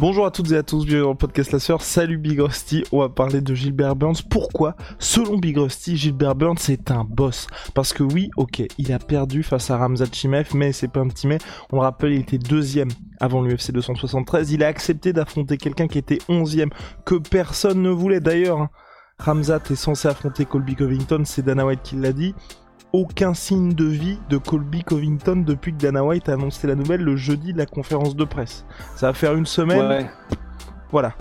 Bonjour à toutes et à tous, bienvenue dans le podcast La Sœur. Salut Big Rusty, on va parler de Gilbert Burns. Pourquoi Selon Big Rusty, Gilbert Burns c'est un boss? Parce que oui, ok, il a perdu face à Ramzat Chimaev, mais c'est pas un petit mais. On le rappelle, il était deuxième avant l'UFC 273. Il a accepté d'affronter quelqu'un qui était onzième, que personne ne voulait d'ailleurs. hein. Ramzat est censé affronter Colby Covington, c'est Dana White qui l'a dit. Aucun signe de vie de Colby Covington depuis que Dana White a annoncé la nouvelle le jeudi de la conférence de presse. Ça va faire une semaine. Ouais. Voilà.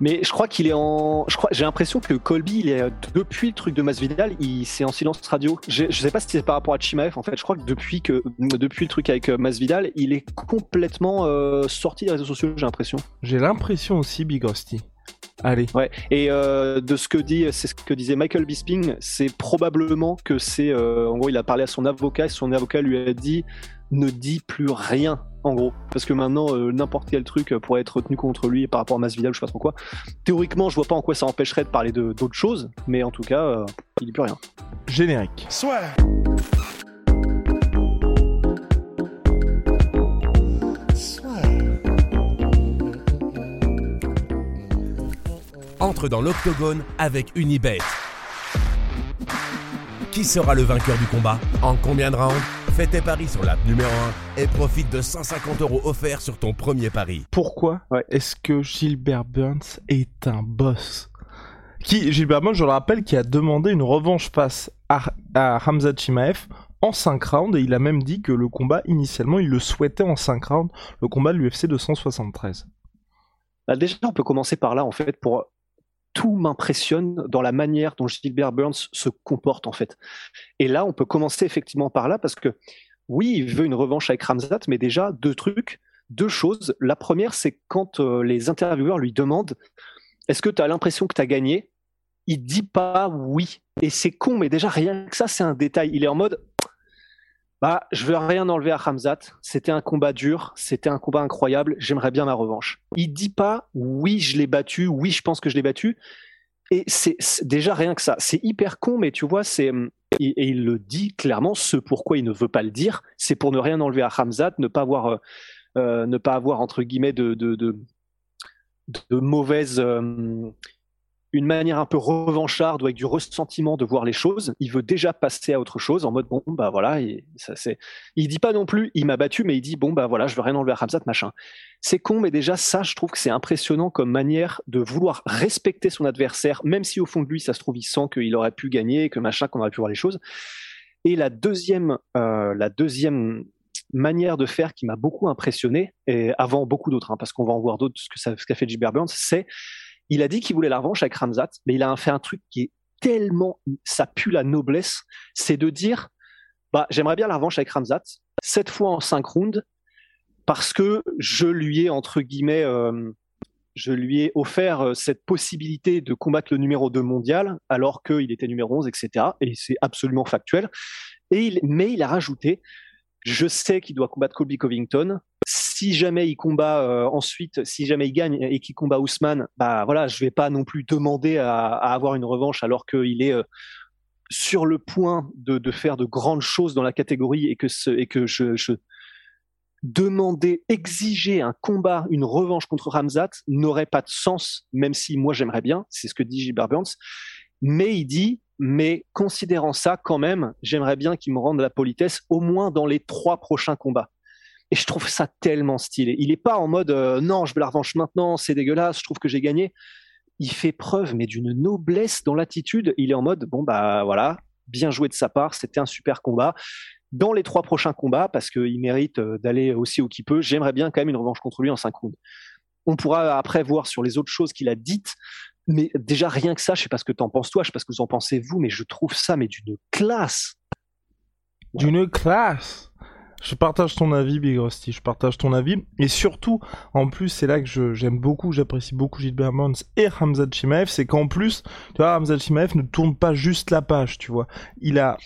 Mais je crois qu'il est en. Je crois. J'ai l'impression que Colby, il est depuis le truc de Masvidal, il c'est en silence radio. Je, je sais pas si c'est par rapport à Chimaev. En fait, je crois que depuis que depuis le truc avec euh, Masvidal, il est complètement euh, sorti des réseaux sociaux. J'ai l'impression. J'ai l'impression aussi, Big Rusty. Allez. Ouais. Et euh, de ce que dit, c'est ce que disait Michael Bisping, c'est probablement que c'est. euh, en gros, il a parlé à son avocat et son avocat lui a dit ne dis plus rien. En gros, parce que maintenant euh, n'importe quel truc pourrait être retenu contre lui par rapport à Masvidal, je sais pas trop quoi. Théoriquement, je vois pas en quoi ça empêcherait de parler de- d'autres choses, mais en tout cas, euh, il dit plus rien. Générique. Entre dans l'octogone avec Unibet. Qui sera le vainqueur du combat En combien de rounds Fais tes paris sur l'app numéro 1 et profite de 150 euros offerts sur ton premier pari. Pourquoi Ouais. est-ce que Gilbert Burns est un boss qui, Gilbert Burns, je le rappelle, qui a demandé une revanche face à, à Hamza Chimaev en 5 rounds et il a même dit que le combat, initialement, il le souhaitait en 5 rounds, le combat de l'UFC 273. Bah, déjà, on peut commencer par là, en fait, pour tout m'impressionne dans la manière dont Gilbert Burns se comporte, en fait. Et là, on peut commencer effectivement par là, parce que oui, il veut une revanche avec Ramzat, mais déjà, deux trucs, deux choses. La première, c'est quand euh, les intervieweurs lui demandent Est-ce que tu as l'impression que tu as gagné? Il dit pas oui. Et c'est con, mais déjà, rien que ça, c'est un détail. Il est en mode bah, je veux rien enlever à Ramzat. C'était un combat dur, c'était un combat incroyable. J'aimerais bien ma revanche. Il dit pas oui, je l'ai battu, oui, je pense que je l'ai battu. Et c'est déjà rien que ça. C'est hyper con, mais tu vois, c'est et, et il le dit clairement. Ce pourquoi il ne veut pas le dire, c'est pour ne rien enlever à Ramzat, ne pas avoir, euh, euh, ne pas avoir entre guillemets de de, de, euh, une manière un peu revancharde ou avec du ressentiment de voir les choses. Il veut déjà passer à autre chose en mode bon bah voilà. Et ça c'est. Il dit pas non plus il m'a battu, mais il dit bon bah voilà je veux rien enlever à Ramzat machin. C'est con, mais déjà ça je trouve que c'est impressionnant comme manière de vouloir respecter son adversaire, même si au fond de lui ça se trouve il sent qu'il aurait pu gagner, que machin qu'on aurait pu voir les choses. Et la deuxième, euh, la deuxième manière de faire qui m'a beaucoup impressionné, et avant beaucoup d'autres, hein, parce qu'on va en voir d'autres, ce que ça- ce qu'a fait Gilbert Burns, c'est il a dit qu'il voulait la revanche avec Ramzat, mais il a fait un truc qui est tellement, ça pue la noblesse, c'est de dire, bah, j'aimerais bien la revanche avec Ramzat, cette fois en 5 rounds, parce que je lui ai, entre guillemets, euh, je lui ai offert euh, cette possibilité de combattre le numéro 2 mondial, alors qu'il était numéro 11, etc. Et c'est absolument factuel. Et mais il a rajouté, je sais qu'il doit combattre Colby Covington. Si jamais il combat euh, ensuite, si jamais il gagne et qu'il combat Ousmane, bah voilà, je vais pas non plus demander à, avoir une revanche alors qu'il est euh, sur le point de, faire de grandes choses dans la catégorie et que, ce, et que je, je demander, exiger un combat, une revanche contre Ramzat n'aurait pas de sens, même si moi j'aimerais bien, c'est ce que dit Gilbert Burns. Mais il dit, mais considérant ça quand même, j'aimerais bien qu'il me rende la politesse au moins dans les trois prochains combats. Et je trouve ça tellement stylé. Il est pas en mode euh, non, je veux la revanche maintenant, c'est dégueulasse, je trouve que j'ai gagné. Il fait preuve mais d'une noblesse dans l'attitude. Il est en mode bon bah voilà, bien joué de sa part, c'était un super combat. Dans les trois prochains combats, parce qu'il mérite euh, d'aller aussi où qu'il peut, j'aimerais bien quand même une revanche contre lui en cinq rounds. On pourra après voir sur les autres choses qu'il a dites, mais déjà rien que ça, je sais pas ce que t'en penses toi, je sais pas ce que vous en pensez vous, mais je trouve ça mais d'une classe. D'une classe Je partage ton avis, Big Rusty. Je partage ton avis. Et surtout, en plus, c'est là que j'aime beaucoup, j'apprécie beaucoup Gilbert Burns et Hamza Chimaev. C'est qu'en plus, tu vois, Hamza Chimaev ne tourne pas juste la page, tu vois. Il a,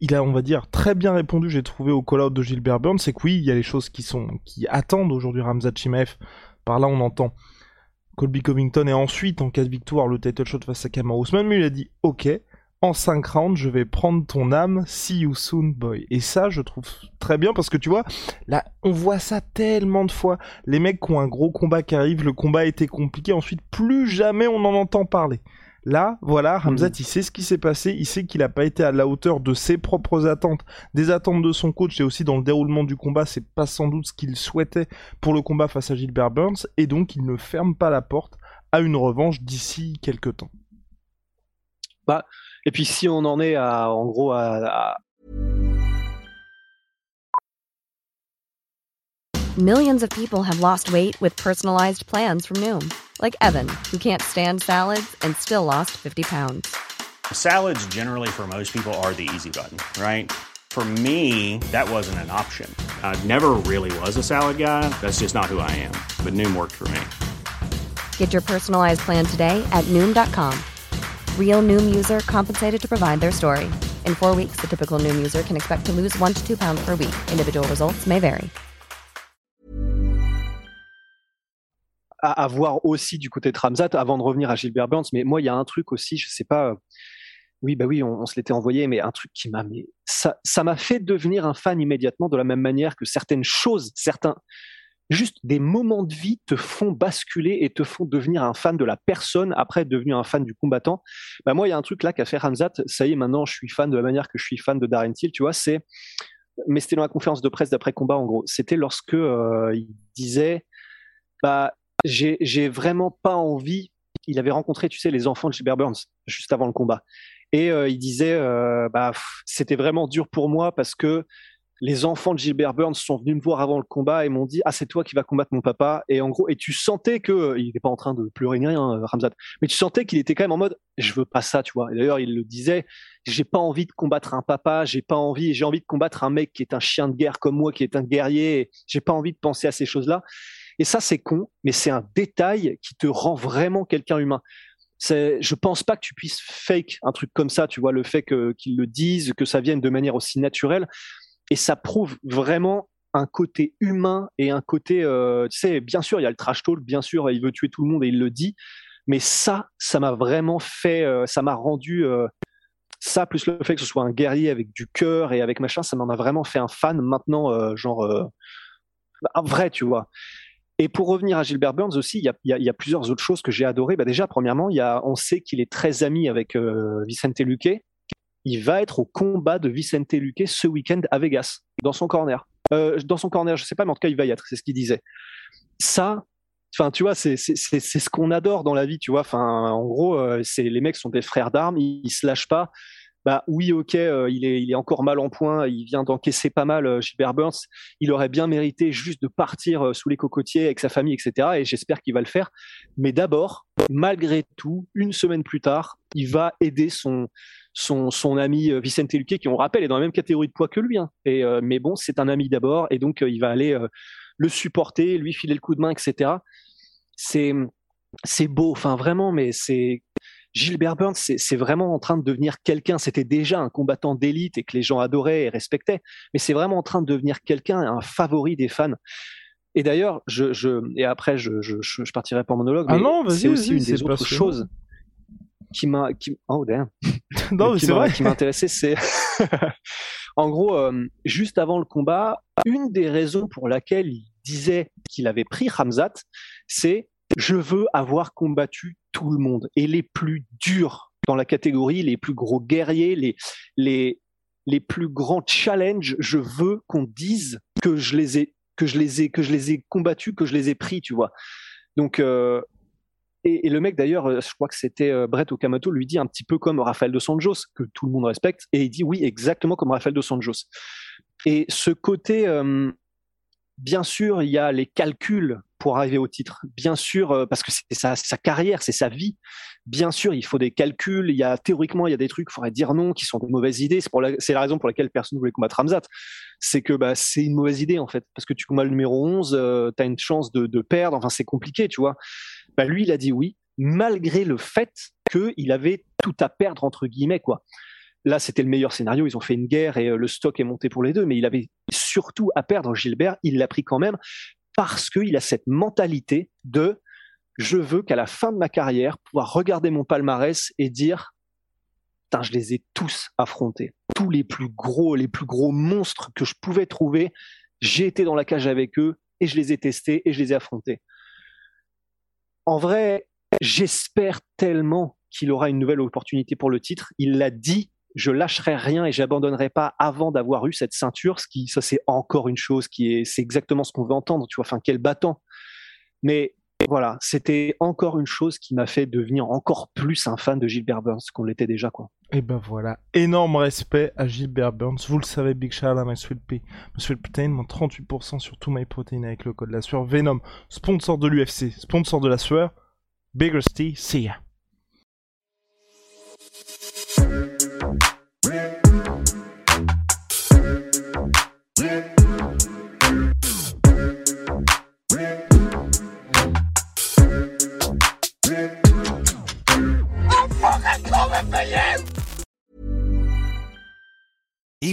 il a, on va dire, très bien répondu, j'ai trouvé au call-out de Gilbert Burns. C'est que oui, il y a les choses qui sont, qui attendent aujourd'hui Hamza Chimaev. Par là, on entend Colby Covington et ensuite, en cas de victoire, le title shot face à Kamaru Usman. Mais il a dit, ok en 5 rounds, je vais prendre ton âme, see you soon, boy. Et ça, je trouve très bien parce que tu vois, là, on voit ça tellement de fois. Les mecs qui ont un gros combat qui arrive, le combat a été compliqué, ensuite, plus jamais on en entend parler. Là, voilà, Hamzat, mm. il sait ce qui s'est passé, il sait qu'il n'a pas été à la hauteur de ses propres attentes, des attentes de son coach et aussi dans le déroulement du combat, c'est pas sans doute ce qu'il souhaitait pour le combat face à Gilbert Burns, et donc il ne ferme pas la porte à une revanche d'ici quelques temps. Bah, Et puis si on en est à, en gros, à, à... Millions of people have lost weight with personalized plans from Noom, like Evan, who can't stand salads and still lost 50 pounds. Salads generally for most people are the easy button, right? For me, that wasn't an option. I never really was a salad guy. That's just not who I am. But Noom worked for me. Get your personalized plan today at Noom.com. Real Noom user compensated to provide their story. In four weeks, the typical Noom user can expect to lose one to two pounds per week. Individual results may vary. À, à, voir aussi du côté de Ramzat, avant de revenir à Gilbert Burns, mais moi, il y a un truc aussi, je sais pas. Oui, bah oui, on, on se l'était envoyé, mais un truc qui m'a, ça m'a fait devenir un fan immédiatement de la même manière que certaines choses, certains, juste des moments de vie te font basculer et te font devenir un fan de la personne après être devenu un fan du combattant. Bah moi, il y a un truc là qu'a fait Hamzat. Ça y est, maintenant, je suis fan de la manière que je suis fan de Darren Till. Tu vois, c'est mais c'était dans la conférence de presse d'après combat en gros. C'était lorsque euh, il disait, bah j'ai vraiment pas envie. Il avait rencontré, tu sais, les enfants de Gilbert Burns juste avant le combat, et euh, il disait, euh, bah c'était vraiment dur pour moi parce que les enfants de Gilbert Burns sont venus me voir avant le combat et m'ont dit ah c'est toi qui vas combattre mon papa. Et en gros et tu sentais que il n'était pas en train de pleurer ni rien euh, Ramzat mais tu sentais qu'il était quand même en mode je veux pas ça tu vois. Et d'ailleurs il le disait j'ai pas envie de combattre un papa j'ai pas envie j'ai envie de combattre un mec qui est un chien de guerre comme moi qui est un guerrier j'ai pas envie de penser à ces choses là et ça c'est con mais c'est un détail qui te rend vraiment quelqu'un humain. Je pense pas que tu puisses fake un truc comme ça, tu vois, le fait qu'ils le disent, que ça vienne de manière aussi naturelle et ça prouve vraiment un côté humain et un côté, euh, tu sais, bien sûr, il y a le trash talk, bien sûr, il veut tuer tout le monde et il le dit, mais ça, ça m'a vraiment fait, euh, ça m'a rendu, euh, ça plus le fait que ce soit un guerrier avec du cœur et avec machin, ça m'en a vraiment fait un fan maintenant, genre, bah, vrai, tu vois. Et pour revenir à Gilbert Burns aussi, il y a, plusieurs autres choses que j'ai adorées. Bah déjà, premièrement, y a, on sait qu'il est très ami avec Vicente Luque, il va être au combat de Vicente Luque ce week-end à Vegas, dans son corner. Euh, dans son corner, je sais pas, mais en tout cas, il va y être, c'est ce qu'il disait. Ça, enfin, tu vois, c'est ce qu'on adore dans la vie, tu vois. Enfin, en gros, euh, c'est les mecs sont des frères d'armes, ils, ils, se lâchent pas. Bah oui, ok, euh, il, est, il est encore mal en point, il vient d'encaisser pas mal euh, Gilbert Burns. Il aurait bien mérité juste de partir sous les cocotiers avec sa famille, etc. Et j'espère qu'il va le faire. Mais d'abord, malgré tout, une semaine plus tard, il va aider son, son, son ami euh, Vicente Luque, qui on rappelle est dans la même catégorie de poids que lui. Hein. Et, euh, mais bon, c'est un ami d'abord, et donc euh, il va aller le supporter, lui filer le coup de main, etc. C'est c'est beau, enfin vraiment, mais c'est Gilbert Burns, c'est vraiment en train de devenir quelqu'un. C'était déjà un combattant d'élite et que les gens adoraient et respectaient, mais c'est vraiment en train de devenir quelqu'un, un favori des fans. Et d'ailleurs, je, je, et après, je, je, je partirai en monologue, ah mais c'est aussi une des autres choses qui m'a qui oh damn. Non c'est vrai. qui m'a intéressé c'est en gros euh, juste avant le combat une des raisons pour laquelle il disait qu'il avait pris Hamzat c'est je veux avoir combattu tout le monde et les plus durs dans la catégorie les plus gros guerriers les les les plus grands challenges. Je veux qu'on dise que je les ai que je les ai que je les ai combattus que je les ai pris tu vois donc euh, et, le mec, d'ailleurs, euh, je crois que c'était euh, Brett Okamoto, lui dit un petit peu comme Rafael dos Anjos, que tout le monde respecte, et il dit oui, exactement comme Rafael dos Anjos. Et ce côté, euh, bien sûr, il y a les calculs pour arriver au titre. Bien sûr, parce que c'est sa, carrière, c'est sa vie. Bien sûr, il faut des calculs. Il y a théoriquement, il y a des trucs, il faudrait dire non, qui sont des mauvaises idées. C'est la, raison pour laquelle personne ne voulait combattre Ramzat. C'est que bah, c'est une mauvaise idée en fait, parce que tu combats le numéro 11, euh, tu as une chance de perdre. Enfin, c'est compliqué, tu vois. Bah, lui, il a dit oui, malgré le fait qu'il avait tout à perdre entre guillemets, quoi. Là, c'était le meilleur scénario. Ils ont fait une guerre et euh, le stock est monté pour les deux, mais il avait surtout à perdre Gilbert. Il l'a pris quand même parce qu'il a cette mentalité de je veux qu'à la fin de ma carrière, pouvoir regarder mon palmarès et dire je les ai tous affrontés. Tous les plus gros, les plus gros monstres que je pouvais trouver, j'ai été dans la cage avec eux et je les ai testés et je les ai affrontés. En vrai, j'espère tellement qu'il aura une nouvelle opportunité pour le titre. Il l'a dit je lâcherai rien et j'abandonnerai pas avant d'avoir eu cette ceinture. Ce qui, ça c'est encore une chose qui est, c'est exactement ce qu'on veut entendre. Tu vois, enfin quel battant. Mais voilà, c'était encore une chose qui m'a fait devenir encore plus un fan de Gilbert Burns qu'on l'était déjà. Et ben voilà, énorme respect à Gilbert Burns. Vous le savez, Big Shout à My Sweet Pea. My Sweet Protein, moins 38% sur tout My Protein avec le code la sueur. Venom, sponsor de l'UFC, sponsor de la sueur. Bigger Steve, see ya.